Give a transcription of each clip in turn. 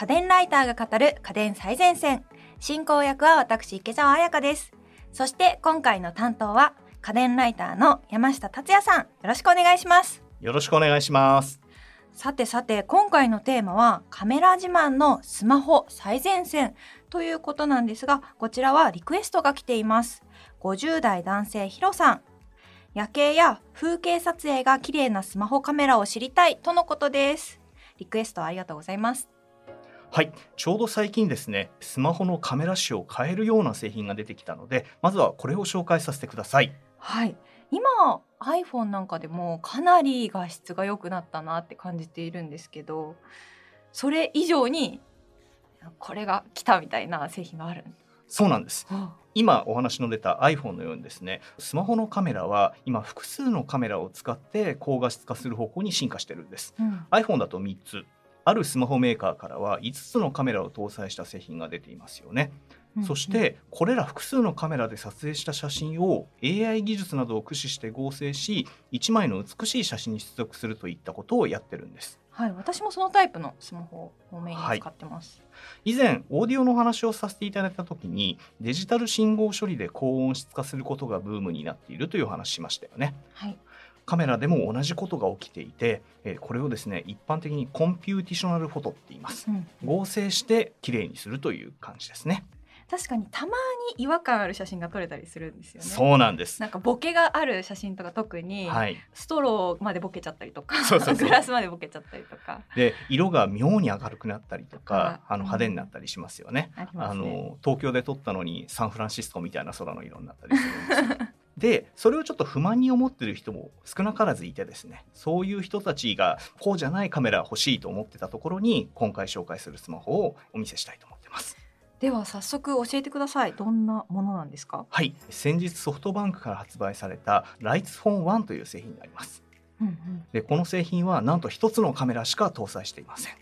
家電ライターが語る家電最前線。進行役は私池澤彩香です。そして今回の担当は家電ライターの山下達也さん。よろしくお願いします。よろしくお願いします。さてさて今回のテーマはカメラ自慢のスマホ最前線。ということなんですがこちらはリクエストが来ています。50代男性ヒロさん。夜景や風景撮影が綺麗なスマホカメラを知りたいとのことです。リクエストありがとうございますはい。ちょうど最近ですねスマホのカメラ種を変えるような製品が出てきたのでまずはこれを紹介させてください。はい。今 iPhone なんかでもかなり画質が良くなったなって感じているんですけどそれ以上にこれが来たみたいな製品があるそうなんです。今お話の出た iPhone のようにですねスマホのカメラは今複数のカメラを使って高画質化する方向に進化してるんです、うん、iPhone だと3つあるスマホメーカーからは5つのカメラを搭載した製品が出ていますよね。そしてこれら複数のカメラで撮影した写真を AI 技術などを駆使して合成し1枚の美しい写真に出力するといったことをやってるんです。はい、私もそのタイプのスマホをメインに使ってます、はい、以前オーディオの話をさせていただいた時にデジタル信号処理で高音質化することがブームになっているという話しましたよね。はいカメラでも同じことが起きていて、えこれをですね一般的に computational photo って言います、うん、合成して綺麗にするという感じですね確かにたまに違和感ある写真が撮れたりするんですよね。そうなんです。なんかボケがある写真とか特に、はい、ストローまでボケちゃったりとか、そうそうそうグラスまでボケちゃったりとか。で色が妙に明るくなったりとか、あの派手になったりしますよね。ああの東京で撮ったのにサンフランシスコみたいな空の色になったりするんですよ。でそれをちょっと不満に思ってる人も少なからずいてですねそういう人たちがこうじゃないカメラ欲しいと思ってたところに今回紹介するスマホをお見せしたいと思ってます。では早速教えてください。どんなものなんですか？はい。先日ソフトバンクから発売されたライツフォン1という製品になります、うんうん、でこの製品はなんと一つのカメラしか搭載していません。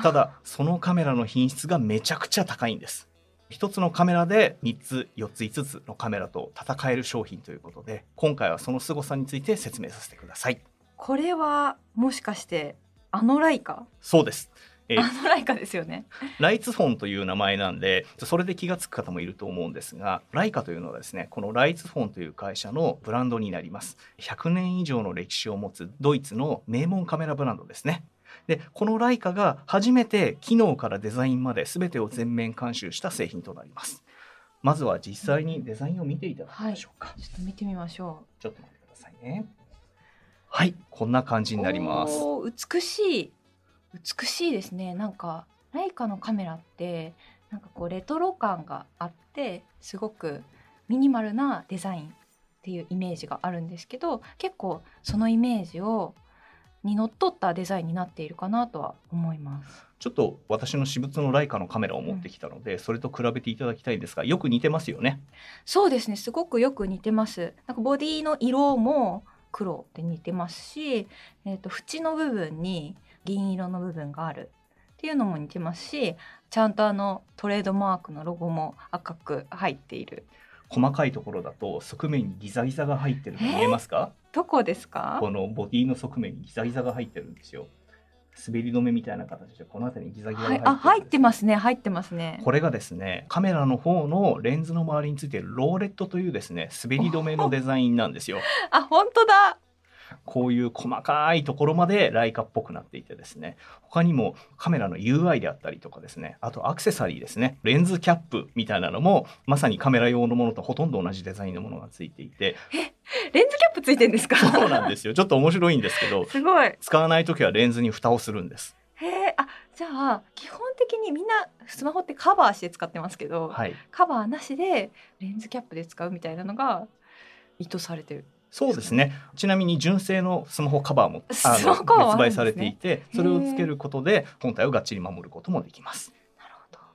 ただそのカメラの品質がめちゃくちゃ高いんです一つのカメラで3つ4つ5つのカメラと戦える商品ということで今回はその凄さについて説明させてくださいこれはもしかしてあのライカ？そうですえあのライカですよね。ライツフォンという名前なんで、それで気が付く方もいると思うんですが、ライカというのはですね、このライツフォンという会社のブランドになります。100年以上の歴史を持つドイツの名門カメラブランドですね。で、このライカが初めて機能からデザインまで全てを全面監修した製品となります。まずは実際にデザインを見ていただきましょうか。はい、ちょっと見てみましょう。ちょっと待ってくださいね。はい、こんな感じになります。美しい。美しいですねなんかライカのカメラってなんかこうレトロ感があってすごくミニマルなデザインっていうイメージがあるんですけど結構そのイメージをにのっとったデザインになっているかなとは思います。ちょっと私の私物のライカのカメラを持ってきたので、うん、それと比べていただきたいんですがよく似てますよね。そうですねすごくよく似てます。なんかボディの色も黒で似てますし、えーと縁の部分に銀色の部分があるっていうのも似てますしちゃんとあのトレードマークのロゴも赤く入っている細かいところだと側面にギザギザが入ってるの見えますか？どこですか？このボディの側面にギザギザが入ってるんですよ。滑り止めみたいな形でこの辺りにギザギザが入って、はい、あ入ってますね。入ってますね。これがですねカメラの方のレンズの周りについているローレットというですね滑り止めのデザインなんですよ。あ本当だこういう細かいところまでライカっぽくなっていてですね。他にもカメラの UI であったりとかですね。あとアクセサリーですね。レンズキャップみたいなのもまさにカメラ用のものとほとんど同じデザインのものがついていて。えレンズキャップついてんですか？そうなんですよ。ちょっと面白いんですけど すごい。使わない時はレンズに蓋をするんです。へえあじゃあ基本的にみんなスマホってカバーして使ってますけど、はい、カバーなしでレンズキャップで使うみたいなのが意図されてるそうですね。ちなみに純正のスマホカバーもあの発売されていて、それをつけることで本体をがっちり守ることもできます。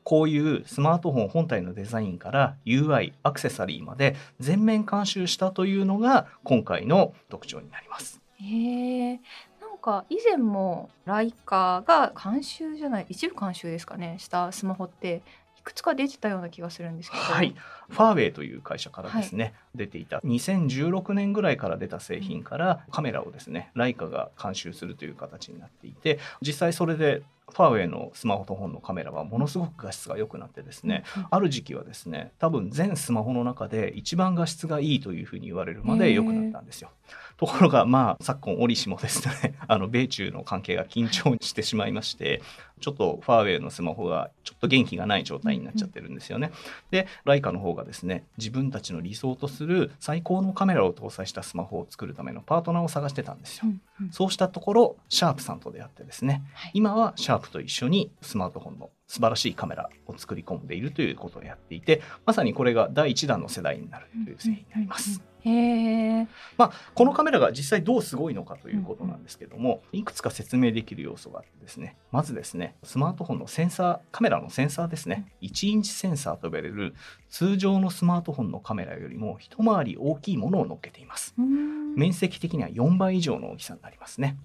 こういうスマートフォン本体のデザインから UI アクセサリーまで全面監修したというのが今回の特徴になります。へえ。なんか以前もライカが監修じゃない一部監修ですかねしたスマホっていくつか出てたような気がするんですけど、はい、ファーウェイという会社からですね、はい、出ていた。2016年ぐらいから出た製品からカメラをですねライカが監修するという形になっていて実際それでファーウェイのスマホと本のカメラはものすごく画質が良くなってですね、ある時期はですね多分全スマホの中で一番画質がいいというふうに言われるまで良くなったんですよ。ところがまあ昨今折しもですね あの米中の関係が緊張してしまいましてちょっとファーウェイのスマホがちょっと元気がない状態になっちゃってるんですよね。でライカの方がですね自分たちの理想とする最高のカメラを搭載したスマホを作るためのパートナーを探してたんですよ。うんうん、そうしたところシャープさんと出会ってですね、はい、今はシャープと一緒にスマートフォンの素晴らしいカメラを作り込んでいるということをやっていてまさにこれが第1弾の世代になるという製品になります。へまあ、このカメラが実際どうすごいのかということなんですけども、いくつか説明できる要素があってですねまずですねスマートフォンのセンサーカメラのセンサーですね。1インチセンサーと呼ばれる通常のスマートフォンのカメラよりも一回り大きいものを乗っけています。面積的には4倍以上の大きさになりますね。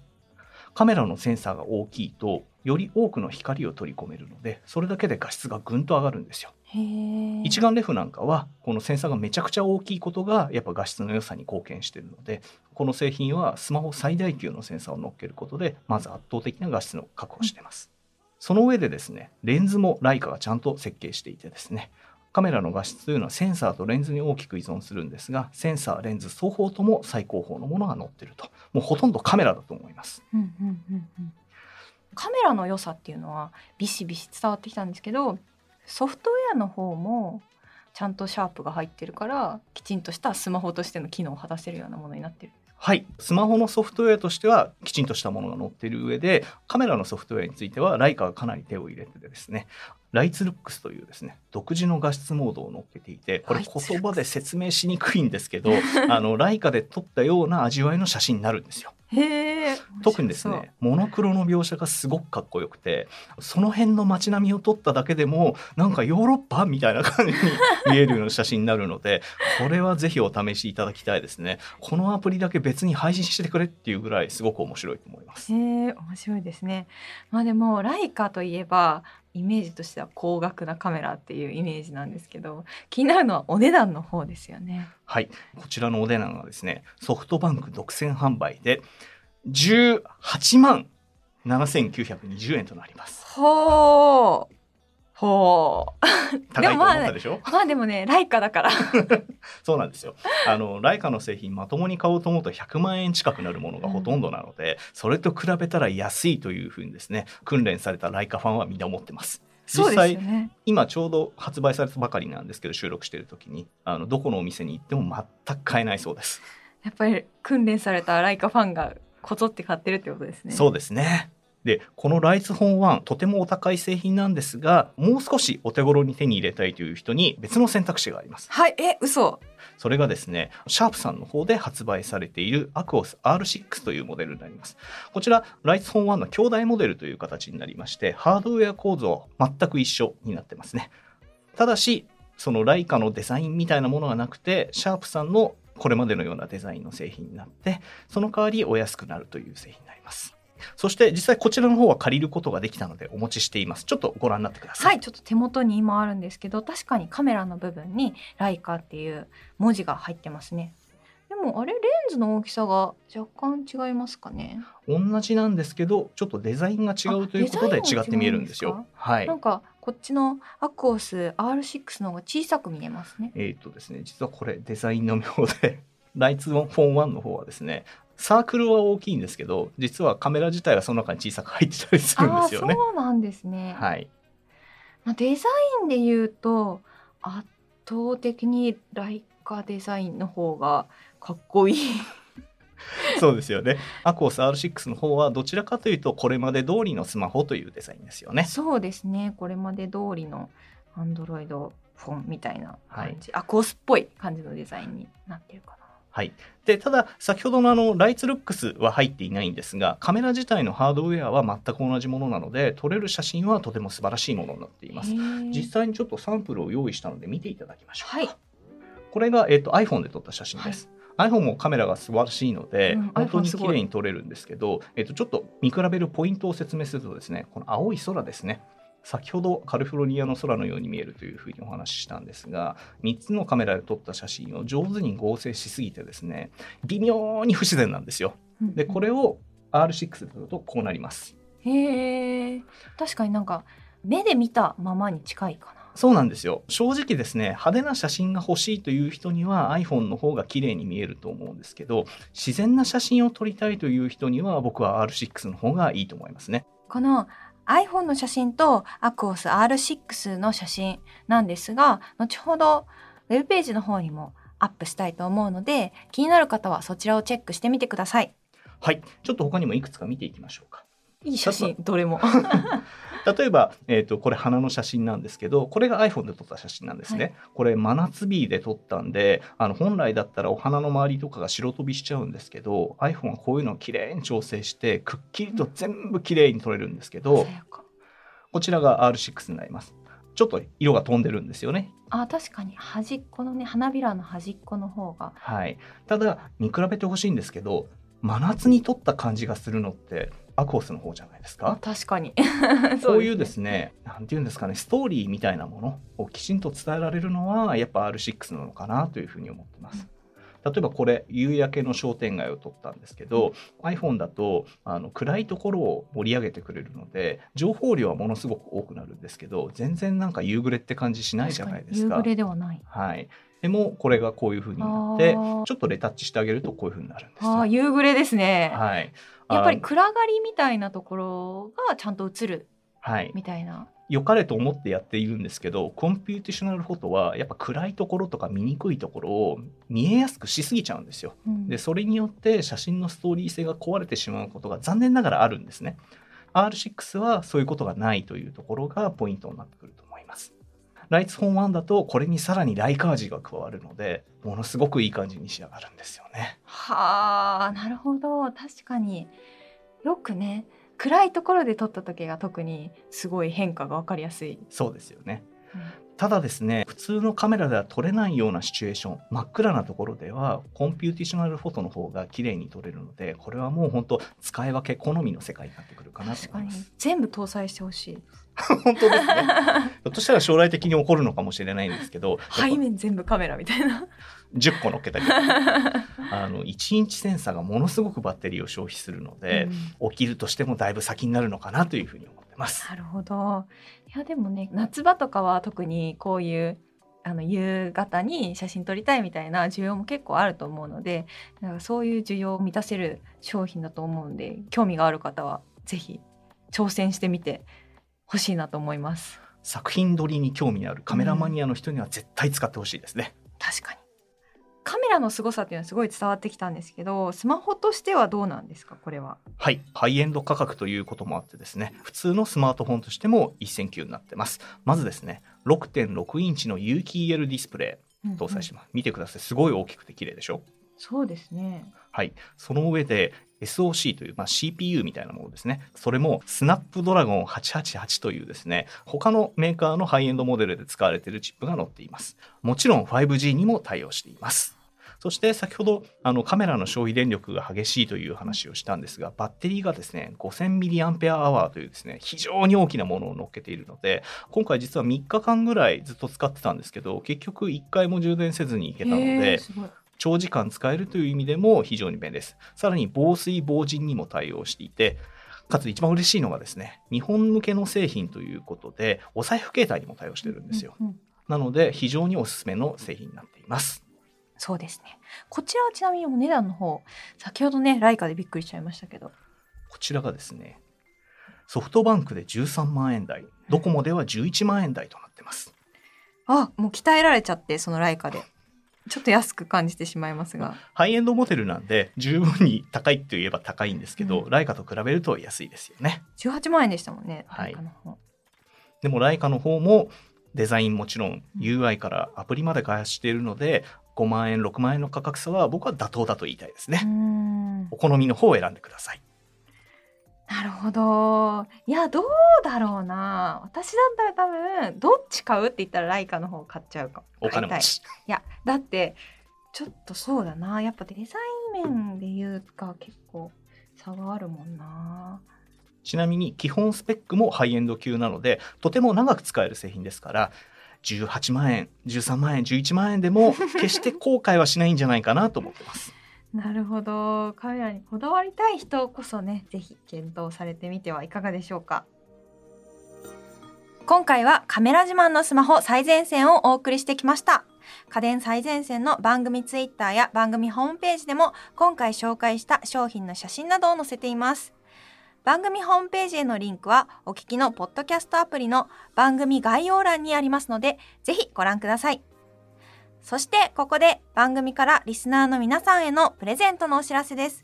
カメラのセンサーが大きいとより多くの光を取り込めるのでそれだけで画質がぐんと上がるんですよ。一眼レフなんかはこのセンサーがめちゃくちゃ大きいことがやっぱ画質の良さに貢献しているのでこの製品はスマホ最大級のセンサーを乗っけることでまず圧倒的な画質の確保しています。その上でですねレンズもライカがちゃんと設計していてですねカメラの画質というのはセンサーとレンズに大きく依存するんですがセンサーレンズ双方とも最高峰のものが載ってるともうほとんどカメラだと思います。うんうんうんうん、カメラの良さっていうのはビシビシ伝わってきたんですけどソフトウェアの方もちゃんとシャープが入ってるからきちんとしたスマホとしての機能を果たせるようなものになってるはい。スマホのソフトウェアとしてはきちんとしたものが載っている上でカメラのソフトウェアについてはライカがかなり手を入れてですね。ライツルックスというですね独自の画質モードを載っけていてこれ言葉で説明しにくいんですけど あのライカで撮ったような味わいの写真になるんですよ。特にですねモノクロの描写がすごくかっこよくてその辺の街並みを撮っただけでもなんかヨーロッパみたいな感じに 見えるような写真になるのでこれはぜひお試しいただきたいですね。このアプリだけ別に配信してくれっていうぐらいすごく面白いと思います。へえ面白いですね。まあでもライカといえばイメージとしては高額なカメラっていうイメージなんですけど気になるのはお値段の方ですよね。はい。こちらのお値段はですねソフトバンク独占販売で18万7920円となります。ほうほう。高いと思ったでしょ？まあでもね、ライカだから。そうなんですよ。あの、ライカの製品まともに買おうと思うと100万円近くなるものがほとんどなので、うん、それと比べたら安いというふうにですね、訓練されたライカファンはみんな思ってます。実際、ね、今ちょうど発売されたばかりなんですけど収録している時にあのどこのお店に行っても全く買えないそうですやっぱり訓練されたライカファンがこぞって買ってるってことですねそうですねでこのライツフォン1とてもお高い製品なんですがもう少しお手頃に手に入れたいという人に別の選択肢があります。はいえ嘘。それがですねシャープさんの方で発売されているアクオス R6 というモデルになります。こちらライツフォン1の兄弟モデルという形になりましてハードウェア構造全く一緒になってますね。ただしそのライカのデザインみたいなものがなくてシャープさんのこれまでのようなデザインの製品になってその代わりお安くなるという製品になりますそして実際こちらの方は借りることができたのでお持ちしています。ちょっとご覧になってください。はいちょっと手元に今あるんですけど確かにカメラの部分にライカっていう文字が入ってますね。でもあれレンズの大きさが若干違いますかね？同じなんですけどちょっとデザインが違うということで違って見えるんですよ。はい。なんかこっちのアクオス R6 の方が小さく見えますね。えっ、とですね実はこれデザインの妙でライツフォン1の方はですねサークルは大きいんですけど実はカメラ自体はその中に小さく入ってたりするんですよね。そうなんですね、はいまあ、デザインで言うと圧倒的にライカデザインの方がかっこいい そうですよね。アコース R6 の方はどちらかというとこれまで通りのスマホというデザインですよね。そうですね。これまで通りのアンドロイドフォンみたいな感じ、はい、アコースっぽい感じのデザインになってるかな。はい、でただ、先ほどのあのライツルックスは入っていないんですがカメラ自体のハードウェアは全く同じものなので撮れる写真はとても素晴らしいものになっています。実際にちょっとサンプルを用意したので見ていただきましょう、はい、これが、えーと、iPhone で撮った写真です、はい、iPhone もカメラが素晴らしいので、うん、本当に綺麗に撮れるんですけど、えーとちょっと見比べるポイントを説明するとですねこの青い空ですね先ほどカリフォルニアの空のように見えるというふうにお話ししたんですが3つのカメラで撮った写真を上手に合成しすぎてですね微妙に不自然なんですよ。でこれを R6 で撮るとこうなります。へえ。確かになんか目で見たままに近いかな。そうなんですよ。正直ですね派手な写真が欲しいという人には iPhone の方が綺麗に見えると思うんですけど自然な写真を撮りたいという人には僕は R6 の方がいいと思いますね。この iPhone の写真と Aquos R6 の写真なんですが後ほどウェブページの方にもアップしたいと思うので気になる方はそちらをチェックしてみてください。はい。ちょっと他にもいくつか見ていきましょうか。い。い写真どれも 例えば、えーと、これ花の写真なんですけどこれが iPhone で撮った写真なんですね、はい、これ真夏日で撮ったんであの本来だったらお花の周りとかが白飛びしちゃうんですけど iPhone はこういうのをきれいに調整してくっきりと全部きれいに撮れるんですけど、こちらが R6 になります。ちょっと色が飛んでるんですよね。あ確かに。端っこのね花びらの端っこの方が。はい。ただ見比べてほしいんですけど真夏に撮った感じがするのってアクオスの方じゃないですか？確かに。こういうですねなんていうんですかねストーリーみたいなものをきちんと伝えられるのはやっぱ R6 なのかなというふうに思ってます。例えばこれ夕焼けの商店街を撮ったんですけど、うん、iPhone だとあの暗いところを盛り上げてくれるので情報量はものすごく多くなるんですけど全然なんか夕暮れって感じしないじゃないですか。夕暮れではない、はい、でもこれがこういうふうになってちょっとレタッチしてあげるとこういうふうになるんですあ夕暮れですね。はい。やっぱり暗がりみたいなところがちゃんと映るみたいな。はい良かれと思ってやっているんですけど computational photo はやっぱ暗いところとか見にくいところを見えやすくしすぎちゃうんですよ。うん、でそれによって写真のストーリー性が壊れてしまうことが残念ながらあるんですね。R6 はそういうことがないというところがポイントになってくると。ライツフォン1だとこれにさらにライカージが加わるのでものすごくいい感じに仕上がるんですよね。はあなるほど確かによくね暗いところで撮った時が特にすごい変化が分かりやすい。そうですよね、うんただですね普通のカメラでは撮れないようなシチュエーション真っ暗なところでは computational photo の方が綺麗に撮れるのでこれはもう本当使い分け好みの世界になってくるかなと思います。全部搭載してほしい。本当ですね。ひょっとしたら将来的に起こるのかもしれないんですけど背面全部カメラみたいな。10個乗っけたり あの1インチセンサーがものすごくバッテリーを消費するので、うん、起きるとしてもだいぶ先になるのかなというふうに思ってます。なるほどいやでもね夏場とかは特にこういうあの夕方に写真撮りたいみたいな需要も結構あると思うのでだからそういう需要を満たせる商品だと思うんで興味がある方は是非挑戦してみてほしいなと思います。作品撮りに興味のあるカメラマニアの人には絶対使ってほしいですね、うん、確かにカメラの凄さっていうのはすごい伝わってきたんですけどスマホとしてはどうなんですか？これは。はい。ハイエンド価格ということもあってですね。普通のスマートフォンとしても一線級になってます。まずですね6.6インチの有機 EL ディスプレイ搭載します、うんうん、見てください。すごい大きくて綺麗でしょ？そうですね。はい。その上で SOC という、まあ、CPU みたいなものですね。それもスナップドラゴン888というですね、他のメーカーのハイエンドモデルで使われているチップが載っています。もちろん 5G にも対応しています。そして先ほどあのカメラの消費電力が激しいという話をしたんですが、バッテリーがですね、5000mAh というですね、非常に大きなものを乗っけているので、今回実は3日間ぐらいずっと使ってたんですけど、結局1回も充電せずにいけたので、長時間使えるという意味でも非常に便利です。さらに防水防塵にも対応していて、かつ一番嬉しいのがですね、日本向けの製品ということで、お財布携帯にも対応してるんですよ。うんうん、なので、非常におすすめの製品になっています。そうですね。こちらはちなみにお値段の方、先ほどね、ライカでびっくりしちゃいましたけど。こちらがですね、ソフトバンクで13万円台、ドコモでは11万円台となってます。あ、もう鍛えられちゃって、そのライカで。ちょっと安く感じてしまいますが。ハイエンドモデルなんで、十分に高いといえば高いんですけど、うん、ライカと比べると安いですよね。18万円でしたもんね、はい。でもライカの方もデザインもちろん UI からアプリまで開発しているので5万円6万円の価格差は僕は妥当だと言いたいですね。お好みの方を選んでください。なるほど。いやどうだろうな。私だったら多分どっち買うって言ったらライカの方買っちゃうかお金持ち。いやだってちょっとそうだな。やっぱデザイン面で言うか結構差があるもんな。ちなみに基本スペックもハイエンド級なのでとても長く使える製品ですから18万円13万円11万円でも決して後悔はしないんじゃないかなと思ってます。なるほど。カメラにこだわりたい人こそねぜひ検討されてみてはいかがでしょうか。今回はカメラ自慢のスマホ最前線をお送りしてきました。家電最前線の番組ツイッターや番組ホームページでも今回紹介した商品の写真などを載せています。番組ホームページへのリンクはお聞きのポッドキャストアプリの番組概要欄にありますのでぜひご覧ください。そしてここで番組からリスナーの皆さんへのプレゼントのお知らせです。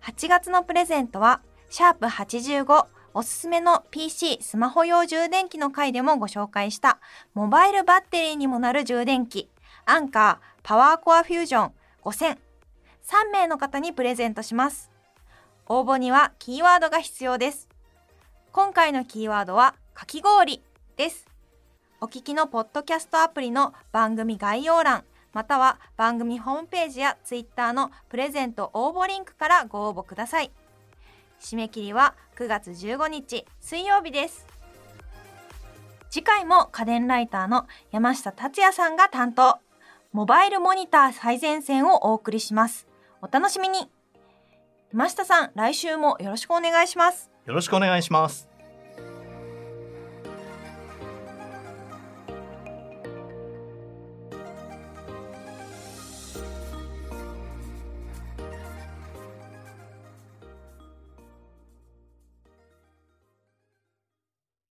8月のプレゼントはシャープ85おすすめの PC スマホ用充電器の回でもご紹介したモバイルバッテリーにもなる充電器アンカーパワーコアフュージョン5000 3名の方にプレゼントします。応募にはキーワードが必要です。今回のキーワードはかき氷です。お聞きのポッドキャストアプリの番組概要欄または番組ホームページやツイッターのプレゼント応募リンクからご応募ください。締め切りは9月15日水曜日です。次回も家電ライターの山下達也さんが担当。モバイルモニター最前線をお送りします。お楽しみに。山下さん来週もよろしくお願いします。よろしくお願いします。